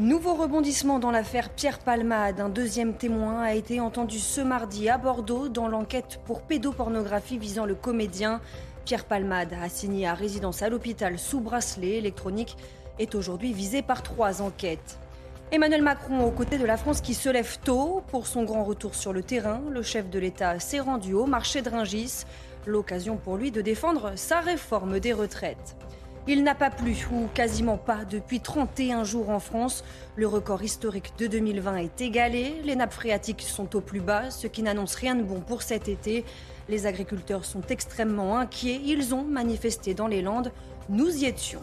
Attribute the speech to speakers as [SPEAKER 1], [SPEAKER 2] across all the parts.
[SPEAKER 1] Nouveau rebondissement dans l'affaire Pierre Palmade. Un deuxième témoin a été entendu ce mardi à Bordeaux dans l'enquête pour pédopornographie visant le comédien. Pierre Palmade, assigné à résidence à l'hôpital sous bracelet électronique, est aujourd'hui visé par trois enquêtes. Emmanuel Macron aux côtés de la France qui se lève tôt pour son grand retour sur le terrain. Le chef de l'État s'est rendu au marché de Ringis, l'occasion pour lui de défendre sa réforme des retraites. Il n'a pas plu, ou quasiment pas, depuis 31 jours en France. Le record historique de 2020 est égalé. Les nappes phréatiques sont au plus bas, ce qui n'annonce rien de bon pour cet été. Les agriculteurs sont extrêmement inquiets. Ils ont manifesté dans les Landes. Nous y étions.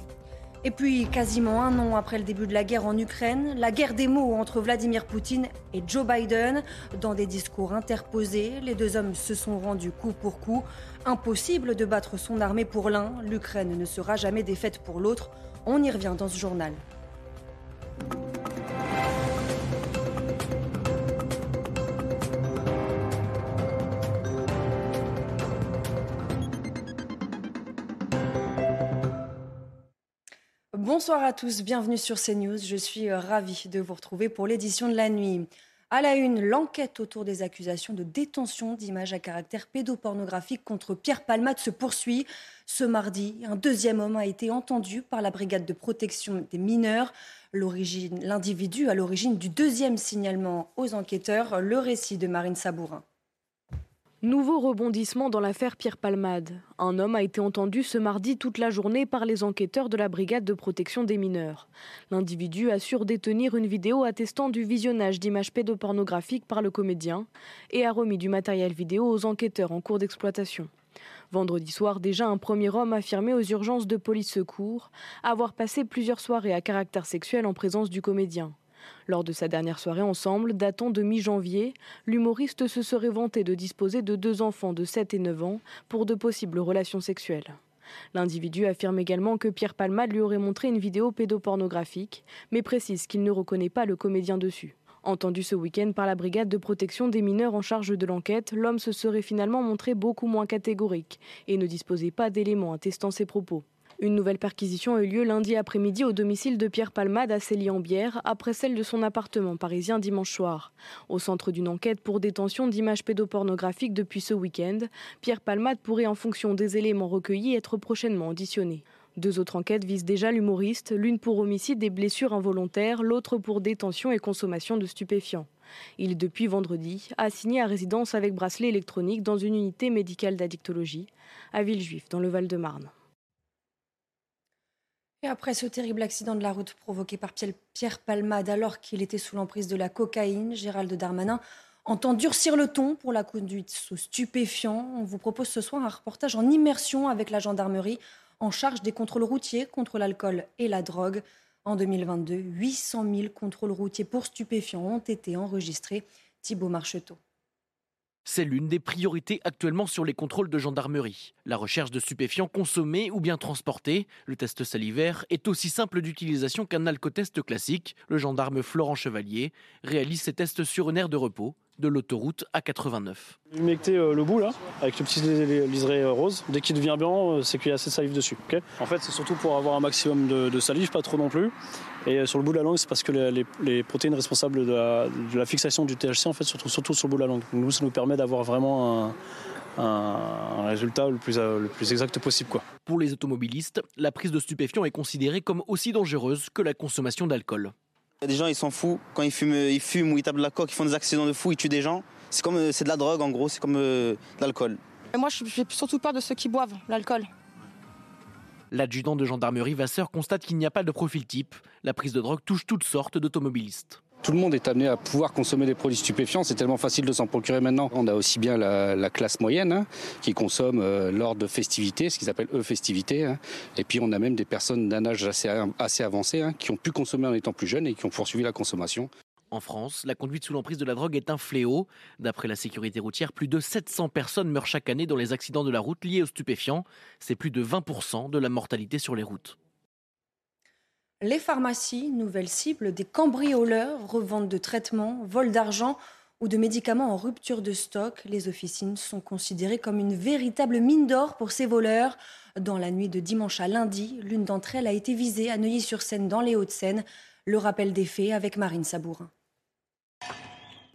[SPEAKER 1] Et puis, quasiment un an après le début de la guerre en Ukraine, la guerre des mots entre Vladimir Poutine et Joe Biden. Dans des discours interposés, les deux hommes se sont rendus coup pour coup. Impossible de battre son armée pour l'un, l'Ukraine ne sera jamais défaite pour l'autre. On y revient dans ce journal. Bonsoir à tous, bienvenue sur CNews. Je suis euh, ravie de vous retrouver pour l'édition de la nuit. À la une, l'enquête autour des accusations de détention d'images à caractère pédopornographique contre Pierre Palmade se poursuit. Ce mardi, un deuxième homme a été entendu par la brigade de protection des mineurs. L'individu à l'origine du deuxième signalement aux enquêteurs, le récit de Marine Sabourin.
[SPEAKER 2] Nouveau rebondissement dans l'affaire Pierre Palmade. Un homme a été entendu ce mardi toute la journée par les enquêteurs de la brigade de protection des mineurs. L'individu assure détenir une vidéo attestant du visionnage d'images pédopornographiques par le comédien et a remis du matériel vidéo aux enquêteurs en cours d'exploitation. Vendredi soir, déjà un premier homme affirmait aux urgences de police secours avoir passé plusieurs soirées à caractère sexuel en présence du comédien. Lors de sa dernière soirée ensemble, datant de mi-janvier, l'humoriste se serait vanté de disposer de deux enfants de 7 et 9 ans pour de possibles relations sexuelles. L'individu affirme également que Pierre Palmade lui aurait montré une vidéo pédopornographique, mais précise qu'il ne reconnaît pas le comédien dessus. Entendu ce week-end par la brigade de protection des mineurs en charge de l'enquête, l'homme se serait finalement montré beaucoup moins catégorique et ne disposait pas d'éléments attestant ses propos. Une nouvelle perquisition a eu lieu lundi après-midi au domicile de Pierre Palmade à Célie-en-Bière, après celle de son appartement parisien dimanche soir. Au centre d'une enquête pour détention d'images pédopornographiques depuis ce week-end, Pierre Palmade pourrait, en fonction des éléments recueillis, être prochainement auditionné. Deux autres enquêtes visent déjà l'humoriste, l'une pour homicide et blessures involontaires, l'autre pour détention et consommation de stupéfiants. Il depuis vendredi assigné à résidence avec bracelet électronique dans une unité médicale d'addictologie à Villejuif, dans le Val-de-Marne.
[SPEAKER 1] Après ce terrible accident de la route provoqué par Pierre Palmade alors qu'il était sous l'emprise de la cocaïne, Gérald Darmanin entend durcir le ton pour la conduite sous stupéfiants. On vous propose ce soir un reportage en immersion avec la gendarmerie en charge des contrôles routiers contre l'alcool et la drogue. En 2022, 800 000 contrôles routiers pour stupéfiants ont été enregistrés. Thibault Marcheteau.
[SPEAKER 3] C'est l'une des priorités actuellement sur les contrôles de gendarmerie. La recherche de stupéfiants consommés ou bien transportés. Le test salivaire est aussi simple d'utilisation qu'un alcotest classique. Le gendarme Florent Chevalier réalise ses tests sur une aire de repos de l'autoroute A89.
[SPEAKER 4] Humecter euh, le bout là, avec le petit liseré euh, rose. Dès qu'il devient blanc, euh, c'est qu'il y a assez de salive dessus. en fait, c'est surtout pour avoir un maximum de, salive, pas trop non plus. Et sur le bout de la langue, c'est parce que les, protéines responsables de la, fixation du THC, en fait, se trouvent surtout sur le bout de la langue. nous, ça nous permet d'avoir vraiment un, résultat le plus, le plus exact possible. Quoi.
[SPEAKER 3] Pour les automobilistes, la prise de stupéfiants est considérée comme aussi dangereuse que la consommation d'alcool.
[SPEAKER 5] Des gens, ils s'en foutent. Quand ils fument, ils fument ou ils tapent de la coque, ils font des accidents de fou, ils tuent des gens. C'est comme, euh, c'est de la drogue en gros, c'est comme euh, de l'alcool.
[SPEAKER 6] Moi, j'ai surtout peur de ceux qui boivent l'alcool.
[SPEAKER 3] L'adjudant de gendarmerie Vasseur constate qu'il n'y a pas de profil type. La prise de drogue touche toutes sortes d'automobilistes.
[SPEAKER 7] Tout le monde est amené à pouvoir consommer des produits stupéfiants. C'est tellement facile de s'en procurer maintenant. On a aussi bien la, classe moyenne hein, qui consomme euh, lors de festivités, ce qu'ils appellent eux festivités. Hein. Et puis on a même des personnes d'un âge assez, avancé hein, qui ont pu consommer en étant plus jeunes et qui ont poursuivi la consommation.
[SPEAKER 3] En France, la conduite sous l'emprise de la drogue est un fléau. D'après la sécurité routière, plus de 700 personnes meurent chaque année dans les accidents de la route liés aux stupéfiants. C'est plus de 20% de la mortalité sur les routes.
[SPEAKER 1] Les pharmacies, nouvelle cible des cambrioleurs, revente de traitements, vol d'argent ou de médicaments en rupture de stock. Les officines sont considérées comme une véritable mine d'or pour ces voleurs. Dans la nuit de dimanche à lundi, l'une d'entre elles a été visée à Neuilly-sur-Seine dans les Hauts-de-Seine. Le rappel des faits avec Marine Sabourin.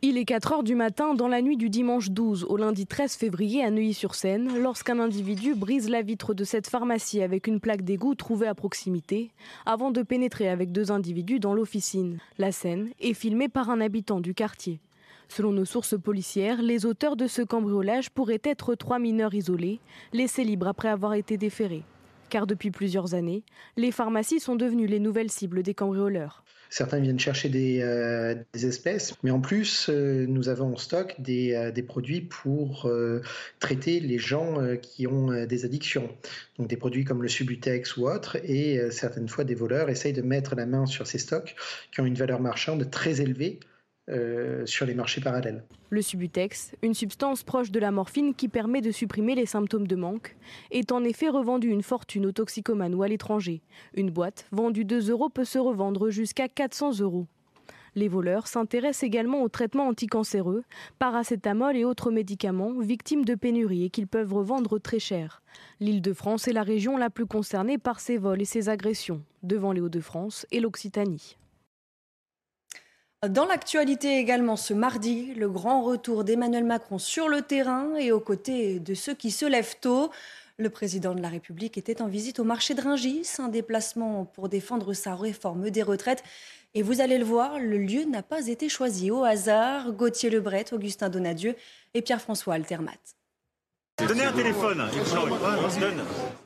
[SPEAKER 2] Il est 4 heures du matin dans la nuit du dimanche 12 au lundi 13 février à Neuilly-sur-Seine lorsqu'un individu brise la vitre de cette pharmacie avec une plaque d'égout trouvée à proximité avant de pénétrer avec deux individus dans l'officine. La scène est filmée par un habitant du quartier. Selon nos sources policières, les auteurs de ce cambriolage pourraient être trois mineurs isolés, laissés libres après avoir été déférés. Car depuis plusieurs années, les pharmacies sont devenues les nouvelles cibles des cambrioleurs.
[SPEAKER 8] Certains viennent chercher des, euh, espèces, mais en plus, euh, nous avons en stock des, euh, produits pour traiter les gens qui ont des addictions. Donc des produits comme le Subutex ou autre, et certaines fois des voleurs essayent de mettre la main sur ces stocks qui ont une valeur marchande très élevée euh, sur les marchés parallèles.
[SPEAKER 2] Le Subutex, une substance proche de la morphine qui permet de supprimer les symptômes de manque, est en effet revendu une fortune aux toxicomanes ou à l'étranger. Une boîte vendue 2 euros peut se revendre jusqu'à 400 euros. Les voleurs s'intéressent également aux traitements anticancéreux, paracétamol et autres médicaments victimes de pénurie et qu'ils peuvent revendre très cher. L'Île-de-France est la région la plus concernée par ces vols et ces agressions, devant les Hauts-de-France et l'Occitanie.
[SPEAKER 1] Dans l'actualité également ce mardi, le grand retour d'Emmanuel Macron sur le terrain et aux côtés de ceux qui se lèvent tôt. Le président de la République était en visite au marché de Ringis, un déplacement pour défendre sa réforme des retraites. Et vous allez le voir, le lieu n'a pas été choisi au hasard. Gauthier Lebret, Augustin Donadieu et Pierre-François Altermat.
[SPEAKER 9] Donnez un téléphone.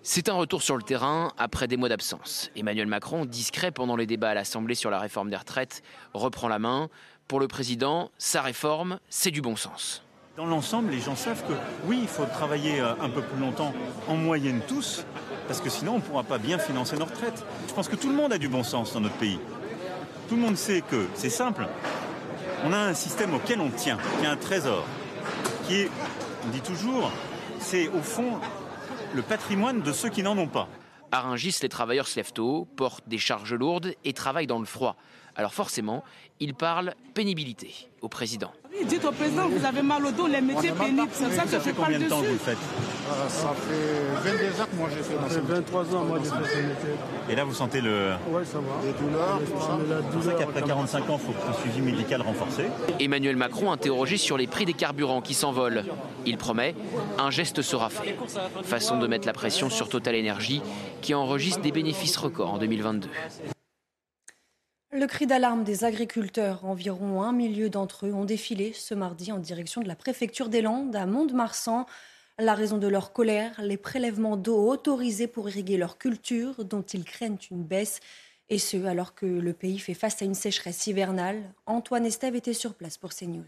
[SPEAKER 10] C'est un retour sur le terrain après des mois d'absence. Emmanuel Macron, discret pendant les débats à l'Assemblée sur la réforme des retraites, reprend la main. Pour le président, sa réforme, c'est du bon sens.
[SPEAKER 9] Dans l'ensemble, les gens savent que oui, il faut travailler euh, un peu plus longtemps, en moyenne tous, parce que sinon on ne pourra pas bien financer nos retraites. Je pense que tout le monde a du bon sens dans notre pays. Tout le monde sait que c'est simple. On a un système auquel on tient, qui est un trésor, qui est, on dit toujours, c'est au fond le patrimoine de ceux qui n'en ont pas.
[SPEAKER 10] À Rungis, les travailleurs se lèvent tôt, portent des charges lourdes et travaillent dans le froid. Alors forcément, ils parlent pénibilité au président.
[SPEAKER 11] dites au président, vous avez mal au dos, les métiers pénibles, c'est ça que je parle dessus. Temps vous le faites?
[SPEAKER 12] Ah, Ça fait 22 ans que moi j'ai fait
[SPEAKER 13] Ça fait 23 ans moi j'ai fait ce métier.
[SPEAKER 9] Et là vous sentez le...
[SPEAKER 13] Oui ça va.
[SPEAKER 12] Les douleurs,
[SPEAKER 9] C'est pour ça qu'après 45 ans, il faut un suivi médical renforcé.
[SPEAKER 10] Emmanuel Macron interrogé sur les prix des carburants qui s'envolent. Il promet, un geste sera fait. Façon de mettre la pression sur Total Energy qui enregistre des bénéfices records en 2022.
[SPEAKER 1] Le cri d'alarme des agriculteurs, environ un millier d'entre eux, ont défilé ce mardi en direction de la préfecture des Landes à Mont-de-Marsan. La raison de leur colère, les prélèvements d'eau autorisés pour irriguer leur culture, dont ils craignent une baisse, et ce alors que le pays fait face à une sécheresse hivernale. Antoine Estève était sur place pour CNews.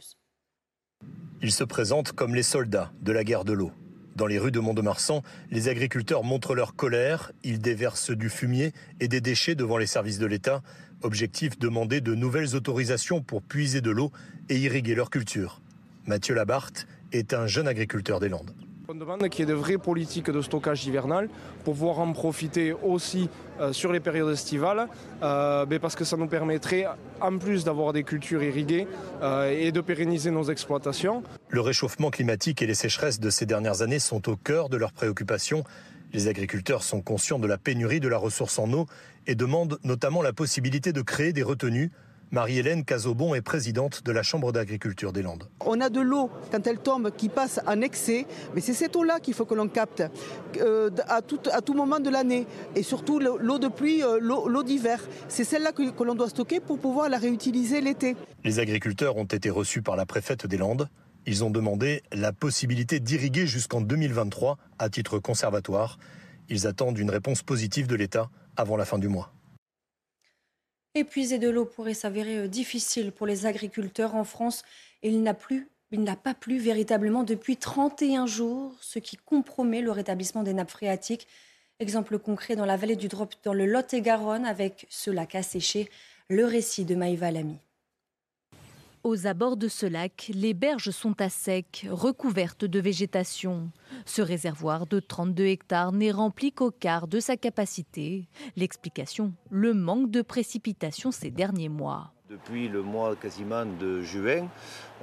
[SPEAKER 14] Ils se présentent comme les soldats de la guerre de l'eau. Dans les rues de Mont-de-Marsan, les agriculteurs montrent leur colère, ils déversent du fumier et des déchets devant les services de l'État. Objectif demander de nouvelles autorisations pour puiser de l'eau et irriguer leur culture. Mathieu Labarthe est un jeune agriculteur des Landes.
[SPEAKER 15] On demande qu'il y ait de vraies politiques de stockage hivernal pour pouvoir en profiter aussi euh, sur les périodes estivales, euh, parce que ça nous permettrait, en plus d'avoir des cultures irriguées euh, et de pérenniser nos exploitations.
[SPEAKER 14] Le réchauffement climatique et les sécheresses de ces dernières années sont au cœur de leurs préoccupations. Les agriculteurs sont conscients de la pénurie de la ressource en eau et demandent notamment la possibilité de créer des retenues Marie-Hélène Cazobon est présidente de la Chambre d'agriculture des Landes.
[SPEAKER 16] On a de l'eau, quand elle tombe, qui passe en excès, mais c'est cette eau-là qu'il faut que l'on capte euh, à, tout, à, tout, moment de l'année. Et surtout l'eau de pluie, euh, l'eau d'hiver. C'est celle-là que, que l'on doit stocker pour pouvoir la réutiliser l'été.
[SPEAKER 14] Les agriculteurs ont été reçus par la préfète des Landes. Ils ont demandé la possibilité d'irriguer jusqu'en 2023 à titre conservatoire. Ils attendent une réponse positive de l'État avant la fin du mois.
[SPEAKER 1] Épuiser de l'eau pourrait s'avérer euh, difficile pour les agriculteurs en France. il n'a plus il n'a pas plu véritablement depuis 31 jours, ce qui compromet le rétablissement des nappes phréatiques. Exemple concret dans la vallée du Drop, dans le Lot-et-Garonne, avec ce lac asséché. Le récit de Maïva Lamy.
[SPEAKER 17] Aux abords de ce lac, les berges sont à sec, recouvertes de végétation. Ce réservoir de 32 hectares n'est rempli qu'au quart de sa capacité. L'explication, le manque de précipitations ces derniers mois.
[SPEAKER 18] Depuis le mois quasiment de juin,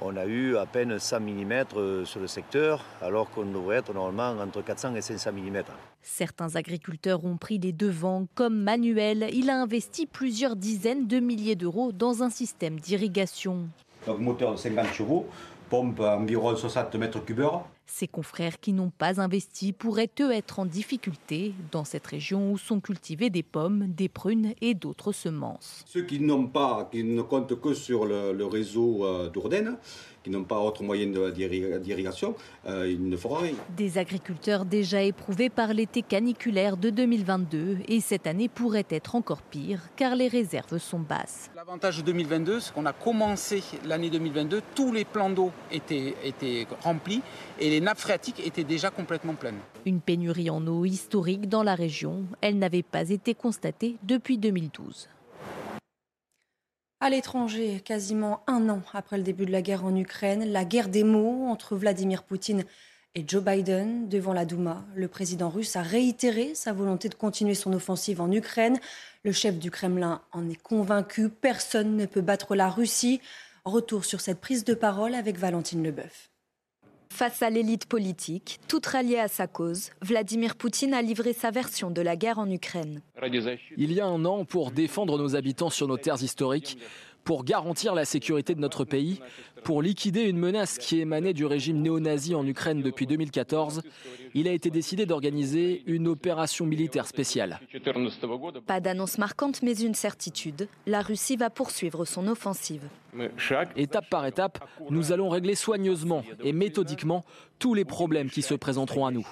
[SPEAKER 18] on a eu à peine 100 mm euh, sur le secteur, alors qu'on devrait être normalement entre 400 et 500 mm.
[SPEAKER 17] Certains agriculteurs ont pris les devants, comme Manuel. Il a investi plusieurs dizaines de milliers d'euros dans un système d'irrigation.
[SPEAKER 19] Donc moteur de 50 chevaux, pompe environ 60 mètres cubeurs.
[SPEAKER 17] Ses confrères qui n'ont pas investi pourraient eux être en difficulté dans cette région où sont cultivées des pommes, des prunes et d'autres semences.
[SPEAKER 19] Ceux qui n'ont pas, qui ne comptent que sur le, réseau euh, d'Ourdaine, qui n'ont pas autre moyen d'irrigation, euh, ils ne feront rien.
[SPEAKER 17] Des agriculteurs déjà éprouvés par l'été caniculaire de 2022 et cette année pourrait être encore pire car les réserves sont basses.
[SPEAKER 20] L'avantage de 2022, c'est qu'on a commencé l'année 2022, tous les plans d'eau étaient, étaient remplis et les nappes phréatiques étaient déjà complètement pleines.
[SPEAKER 17] Une pénurie en eau historique dans la région, elle n'avait pas été constatée depuis 2012.
[SPEAKER 1] À l'étranger, quasiment un an après le début de la guerre en Ukraine, la guerre des mots entre Vladimir Poutine et Joe Biden devant la Douma. Le président russe a réitéré sa volonté de continuer son offensive en Ukraine. Le chef du Kremlin en est convaincu. Personne ne peut battre la Russie. Retour sur cette prise de parole avec Valentine Leboeuf.
[SPEAKER 21] Face à l'élite politique, toute ralliée à sa cause, Vladimir Poutine a livré sa version de la guerre en Ukraine.
[SPEAKER 22] Il y a un an, pour défendre nos habitants sur nos terres historiques, pour garantir la sécurité de notre pays, pour liquider une menace qui émanait du régime néo-nazi en Ukraine depuis 2014, il a été décidé d'organiser une opération militaire spéciale.
[SPEAKER 21] Pas d'annonce marquante, mais une certitude. La Russie va poursuivre son offensive.
[SPEAKER 22] Étape par étape, nous allons régler soigneusement et méthodiquement tous les problèmes qui se présenteront à nous.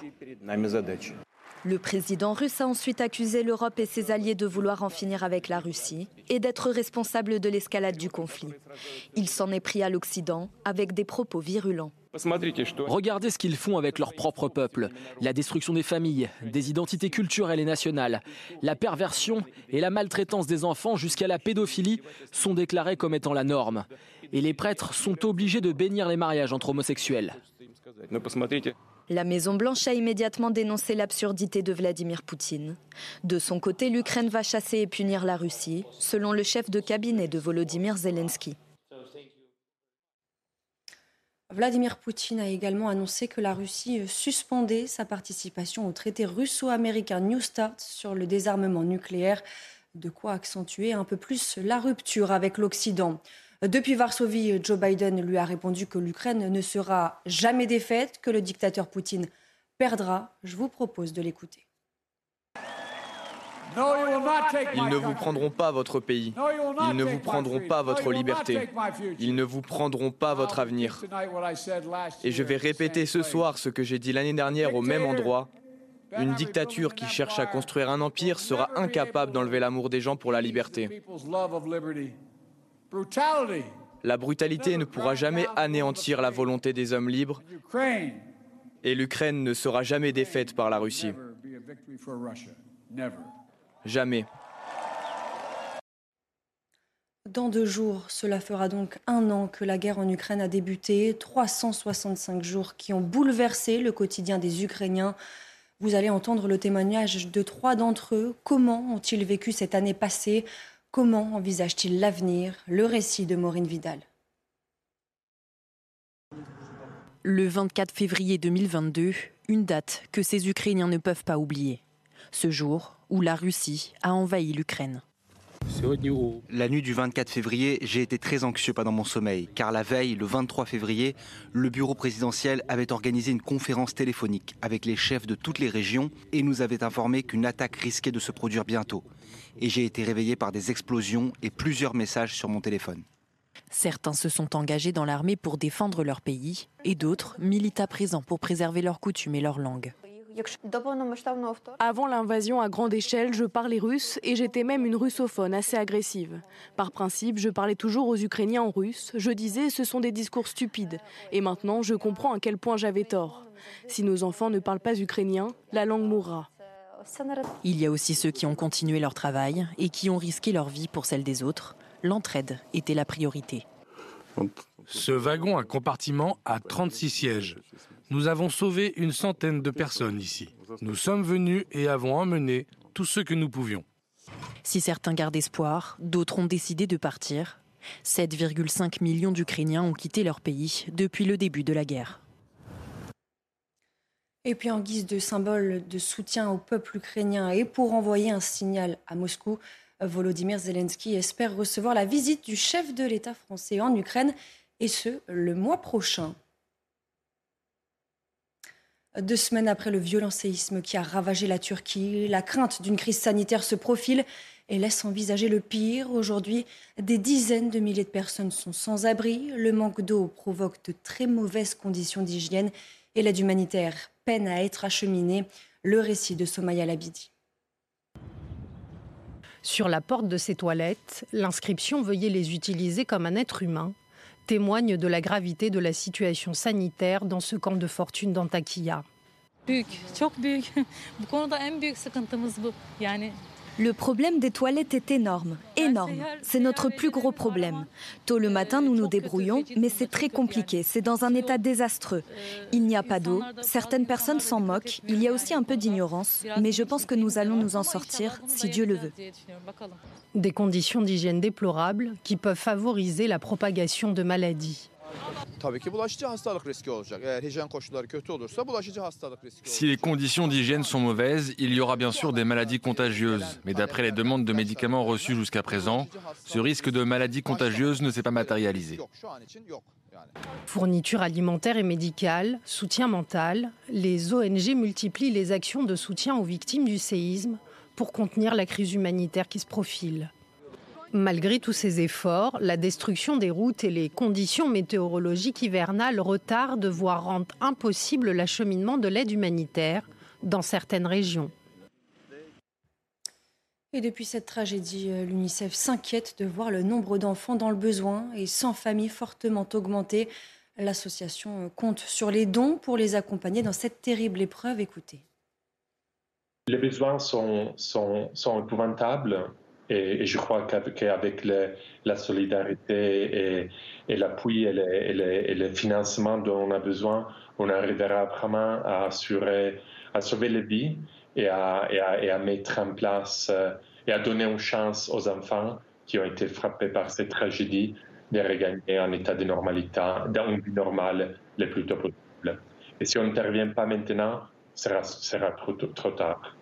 [SPEAKER 21] Le président russe a ensuite accusé l'Europe et ses alliés de vouloir en finir avec la Russie et d'être responsable de l'escalade du conflit. Il s'en est pris à l'Occident avec des propos virulents.
[SPEAKER 22] Regardez ce qu'ils font avec leur propre peuple. La destruction des familles, des identités culturelles et nationales, la perversion et la maltraitance des enfants jusqu'à la pédophilie sont déclarés comme étant la norme. Et les prêtres sont obligés de bénir les mariages entre homosexuels.
[SPEAKER 21] La Maison-Blanche a immédiatement dénoncé l'absurdité de Vladimir Poutine. De son côté, l'Ukraine va chasser et punir la Russie, selon le chef de cabinet de Volodymyr Zelensky.
[SPEAKER 1] Vladimir Poutine a également annoncé que la Russie suspendait sa participation au traité russo-américain New Start sur le désarmement nucléaire, de quoi accentuer un peu plus la rupture avec l'Occident. Depuis Varsovie, Joe Biden lui a répondu que l'Ukraine ne sera jamais défaite, que le dictateur Poutine perdra. Je vous propose de l'écouter.
[SPEAKER 23] Ils ne vous prendront pas votre pays. Ils ne vous prendront pas votre liberté. Ils ne vous prendront pas votre avenir. Et je vais répéter ce soir ce que j'ai dit l'année dernière au même endroit. Une dictature qui cherche à construire un empire sera incapable d'enlever l'amour des gens pour la liberté. La brutalité ne pourra jamais anéantir la volonté des hommes libres et l'Ukraine ne sera jamais défaite par la Russie. Jamais.
[SPEAKER 1] Dans deux jours, cela fera donc un an que la guerre en Ukraine a débuté, 365 jours qui ont bouleversé le quotidien des Ukrainiens. Vous allez entendre le témoignage de trois d'entre eux. Comment ont-ils vécu cette année passée? Comment envisage-t-il l'avenir Le récit de Maureen Vidal?
[SPEAKER 24] Le 24 février 2022, une date que ces Ukrainiens ne peuvent pas oublier. Ce jour où la Russie a envahi l'Ukraine.
[SPEAKER 25] La nuit du 24 février, j'ai été très anxieux pendant mon sommeil, car la veille, le 23 février, le bureau présidentiel avait organisé une conférence téléphonique avec les chefs de toutes les régions et nous avait informé qu'une attaque risquait de se produire bientôt et j'ai été réveillé par des explosions et plusieurs messages sur mon téléphone.
[SPEAKER 24] Certains se sont engagés dans l'armée pour défendre leur pays et d'autres militent à présent pour préserver leurs coutumes et leur langue.
[SPEAKER 2] Avant l'invasion à grande échelle, je parlais russe et j'étais même une russophone assez agressive. Par principe, je parlais toujours aux Ukrainiens en russe. Je disais ce sont des discours stupides. Et maintenant, je comprends à quel point j'avais tort. Si nos enfants ne parlent pas ukrainien, la langue mourra.
[SPEAKER 24] Il y a aussi ceux qui ont continué leur travail et qui ont risqué leur vie pour celle des autres. L'entraide était la priorité.
[SPEAKER 26] Ce wagon à compartiment a 36 sièges. Nous avons sauvé une centaine de personnes ici. Nous sommes venus et avons emmené tout ce que nous pouvions.
[SPEAKER 24] Si certains gardent espoir, d'autres ont décidé de partir. 7,5 millions d'Ukrainiens ont quitté leur pays depuis le début de la guerre.
[SPEAKER 1] Et puis en guise de symbole de soutien au peuple ukrainien et pour envoyer un signal à Moscou, Volodymyr Zelensky espère recevoir la visite du chef de l'État français en Ukraine, et ce, le mois prochain. Deux semaines après le violent séisme qui a ravagé la Turquie, la crainte d'une crise sanitaire se profile et laisse envisager le pire. Aujourd'hui, des dizaines de milliers de personnes sont sans abri. Le manque d'eau provoque de très mauvaises conditions d'hygiène et l'aide humanitaire peine à être acheminée. Le récit de Somaya Labidi.
[SPEAKER 27] Sur la porte de ces toilettes, l'inscription Veuillez les utiliser comme un être humain témoigne de la gravité de la situation sanitaire dans ce camp de fortune d'Antakya.
[SPEAKER 21] Le problème des toilettes est énorme, énorme. C'est notre plus gros problème. Tôt le matin, nous nous débrouillons, mais c'est très compliqué. C'est dans un état désastreux. Il n'y a pas d'eau. Certaines personnes s'en moquent. Il y a aussi un peu d'ignorance. Mais je pense que nous allons nous en sortir, si Dieu le veut.
[SPEAKER 27] Des conditions d'hygiène déplorables qui peuvent favoriser la propagation de maladies.
[SPEAKER 28] Si les conditions d'hygiène sont mauvaises, il y aura bien sûr des maladies contagieuses. Mais d'après les demandes de médicaments reçues jusqu'à présent, ce risque de maladie contagieuse ne s'est pas matérialisé.
[SPEAKER 27] Fourniture alimentaire et médicale, soutien mental, les ONG multiplient les actions de soutien aux victimes du séisme pour contenir la crise humanitaire qui se profile. Malgré tous ces efforts, la destruction des routes et les conditions météorologiques hivernales retardent, voire rendent impossible l'acheminement de l'aide humanitaire dans certaines régions.
[SPEAKER 1] Et depuis cette tragédie, euh, l'UNICEF s'inquiète de voir le nombre d'enfants dans le besoin et sans famille fortement augmenter. L'association euh, compte sur les dons pour les accompagner dans cette terrible épreuve. Écoutez.
[SPEAKER 29] Les besoins sont, sont, sont épouvantables. Et, je crois qu'avec la solidarité et, l'appui et, le financement dont on a besoin, on arrivera vraiment à sauver les vies et à, et à, mettre en place euh, et à donner une chance aux enfants qui ont été frappés par cette tragédie de regagner un état de normalité, d'un vie normale le plus tôt possible. Et si on n'intervient pas maintenant, ce sera, trop tard.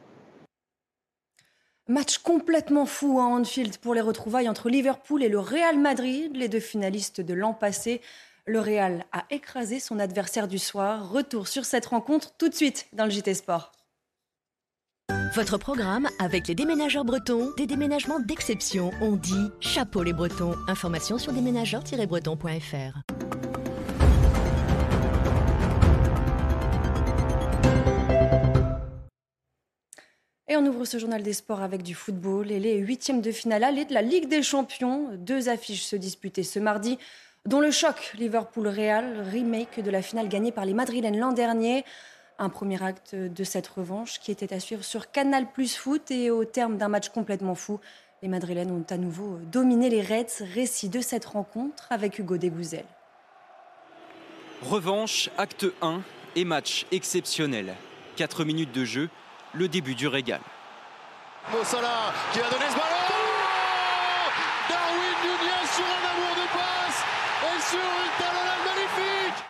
[SPEAKER 1] Match complètement fou à Anfield pour les retrouvailles entre Liverpool et le Real Madrid, les deux finalistes de l'an passé. Le Real a écrasé son adversaire du soir. Retour sur cette rencontre tout de suite dans le JT Sport.
[SPEAKER 30] Votre programme avec les déménageurs bretons, des déménagements d'exception. On dit chapeau les bretons. Information sur déménageurs-bretons.fr.
[SPEAKER 1] Et on ouvre ce journal des sports avec du football et les huitièmes de finale aller de la Ligue des Champions. Deux affiches se disputaient ce mardi, dont le choc Liverpool-Real, remake de la finale gagnée par les Madrilènes l'an dernier. Un premier acte de cette revanche qui était à suivre sur Canal Plus Foot et au terme d'un match complètement fou, les Madrilènes ont à nouveau dominé les Reds. Récit de cette rencontre avec Hugo Degouzel.
[SPEAKER 31] Revanche, acte 1 et match exceptionnel. 4 minutes de jeu le début du régal.
[SPEAKER 32] Mossala qui a donné ce ballon Darwin Nunez sur un amour de passe et sur une talonnade magnifique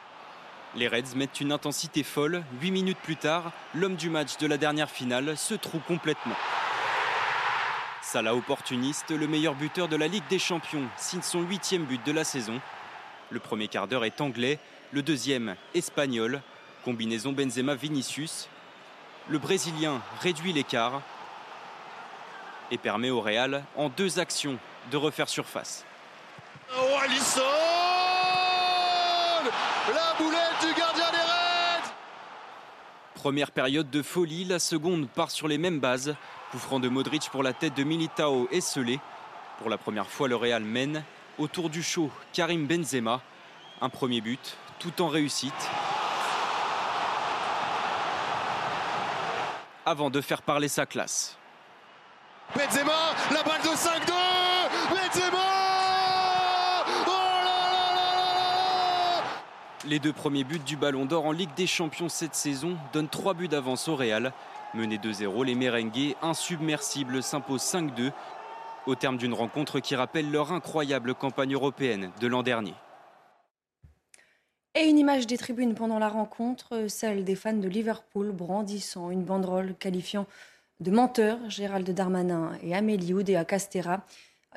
[SPEAKER 31] Les Reds mettent une intensité folle. 8 minutes plus tard, l'homme du match de la dernière finale se trouve complètement. Salah opportuniste, le meilleur buteur de la Ligue des Champions, signe son huitième but de la saison. Le premier quart d'heure est anglais, le deuxième espagnol. Combinaison Benzema-Vinicius, le Brésilien réduit l'écart et permet au Real, en deux actions, de refaire surface.
[SPEAKER 32] Oh, Alisson La boulette du gardien des Reds
[SPEAKER 31] Première période de folie, la seconde part sur les mêmes bases. Coup de Modric pour la tête de Militao et Selé. Pour la première fois, le Real mène. Autour du show, Karim Benzema. Un premier but, tout en réussite. Avant de faire parler sa classe.
[SPEAKER 32] Benzema, la balle de 5-2 Benzema
[SPEAKER 31] Les deux premiers buts du Ballon d'Or en Ligue des Champions cette saison donnent trois buts d'avance au Real. Menés 2-0, les merengues insubmersibles s'imposent 5-2 au terme d'une rencontre qui rappelle leur incroyable campagne européenne de l'an dernier.
[SPEAKER 1] Et une image des tribunes pendant la rencontre, celle des fans de Liverpool brandissant une banderole qualifiant de menteurs Gérald Darmanin et Amélie Oudéa Castera,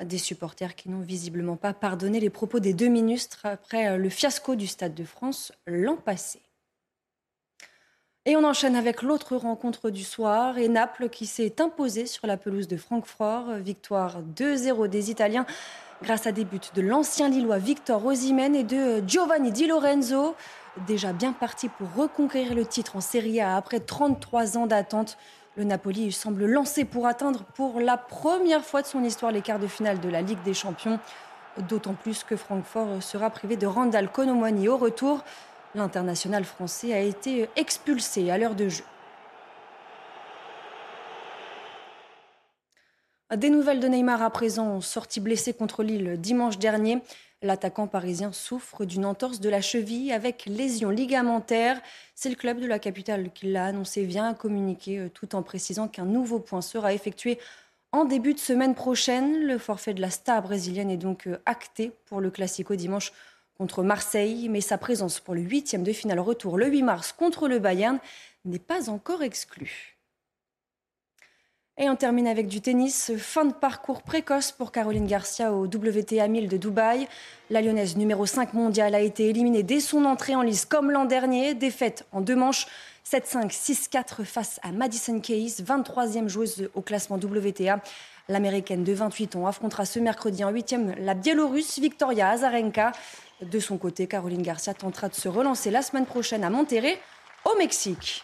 [SPEAKER 1] des supporters qui n'ont visiblement pas pardonné les propos des deux ministres après le fiasco du Stade de France l'an passé. Et on enchaîne avec l'autre rencontre du soir et Naples qui s'est imposé sur la pelouse de Francfort. Victoire 2-0 des Italiens grâce à des buts de l'ancien Lillois Victor Osimhen et de Giovanni Di Lorenzo. Déjà bien parti pour reconquérir le titre en Serie A après 33 ans d'attente. Le Napoli semble lancé pour atteindre pour la première fois de son histoire les quarts de finale de la Ligue des Champions. D'autant plus que Francfort sera privé de Randall Conomwani au retour. L'international français a été expulsé à l'heure de jeu. Des nouvelles de Neymar à présent, sorti blessé contre Lille dimanche dernier. L'attaquant parisien souffre d'une entorse de la cheville avec lésion ligamentaire. C'est le club de la capitale qui l'a annoncé via un communiqué euh, tout en précisant qu'un nouveau point sera effectué en début de semaine prochaine. Le forfait de la star brésilienne est donc euh, acté pour le Classico dimanche contre Marseille, mais sa présence pour le huitième de finale retour le 8 mars contre le Bayern n'est pas encore exclue. Et on termine avec du tennis. Fin de parcours précoce pour Caroline Garcia au WTA 1000 de Dubaï. La lyonnaise numéro 5 mondiale a été éliminée dès son entrée en lice comme l'an dernier. Défaite en deux manches 7-5, 6-4 face à Madison Keys, 23e joueuse au classement WTA. L'américaine de 28 ans affrontera ce mercredi en 8e la biélorusse Victoria Azarenka. De son côté, Caroline Garcia tentera de se relancer la semaine prochaine à Monterrey, au Mexique.